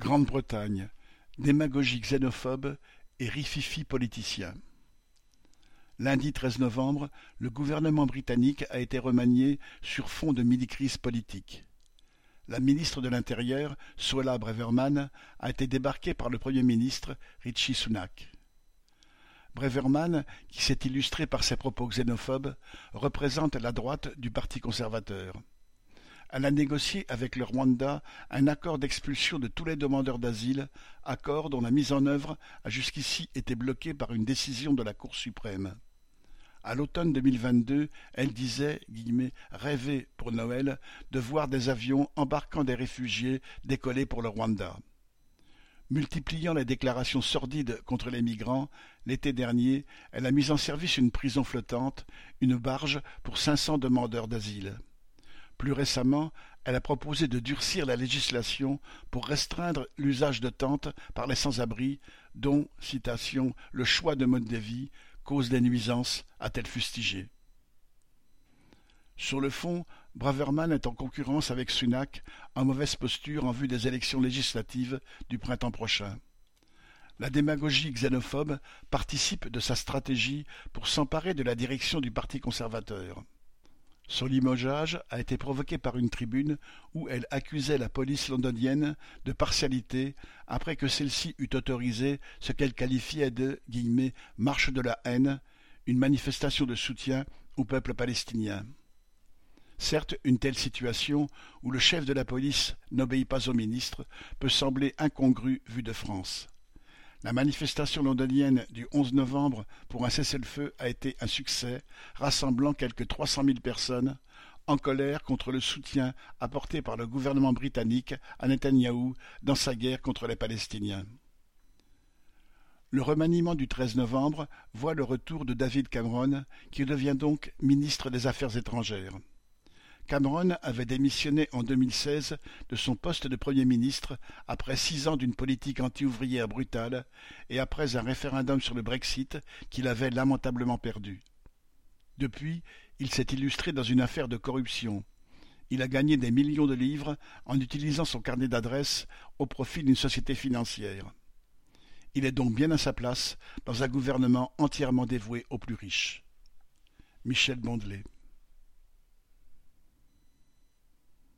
Grande-Bretagne, démagogie xénophobe et rififi politicien. Lundi 13 novembre, le gouvernement britannique a été remanié sur fond de mini-crise politique. La ministre de l'Intérieur, Suella Breverman, a été débarquée par le Premier ministre Richie Sunak. Breverman, qui s'est illustré par ses propos xénophobes, représente la droite du Parti conservateur. Elle a négocié avec le Rwanda un accord d'expulsion de tous les demandeurs d'asile, accord dont la mise en œuvre a jusqu'ici été bloquée par une décision de la Cour suprême. À l'automne 2022, elle disait rêver pour Noël de voir des avions embarquant des réfugiés décoller pour le Rwanda. Multipliant les déclarations sordides contre les migrants, l'été dernier, elle a mis en service une prison flottante, une barge pour cinq cents demandeurs d'asile. Plus récemment, elle a proposé de durcir la législation pour restreindre l'usage de tentes par les sans-abri, dont, citation, le choix de mode de vie cause des nuisances, a-t-elle fustigé. Sur le fond, Braverman est en concurrence avec Sunak, en mauvaise posture en vue des élections législatives du printemps prochain. La démagogie xénophobe participe de sa stratégie pour s'emparer de la direction du Parti conservateur. Son limogeage a été provoqué par une tribune où elle accusait la police londonienne de partialité après que celle-ci eut autorisé ce qu'elle qualifiait de marche de la haine, une manifestation de soutien au peuple palestinien. Certes, une telle situation, où le chef de la police n'obéit pas au ministre, peut sembler incongrue vue de France. La manifestation londonienne du 11 novembre pour un cessez-le-feu a été un succès, rassemblant quelques 300 000 personnes, en colère contre le soutien apporté par le gouvernement britannique à Netanyahou dans sa guerre contre les Palestiniens. Le remaniement du 13 novembre voit le retour de David Cameron, qui devient donc ministre des Affaires étrangères. Cameron avait démissionné en 2016 de son poste de Premier ministre après six ans d'une politique anti-ouvrière brutale et après un référendum sur le Brexit qu'il avait lamentablement perdu. Depuis, il s'est illustré dans une affaire de corruption. Il a gagné des millions de livres en utilisant son carnet d'adresses au profit d'une société financière. Il est donc bien à sa place dans un gouvernement entièrement dévoué aux plus riches. Michel Bondelet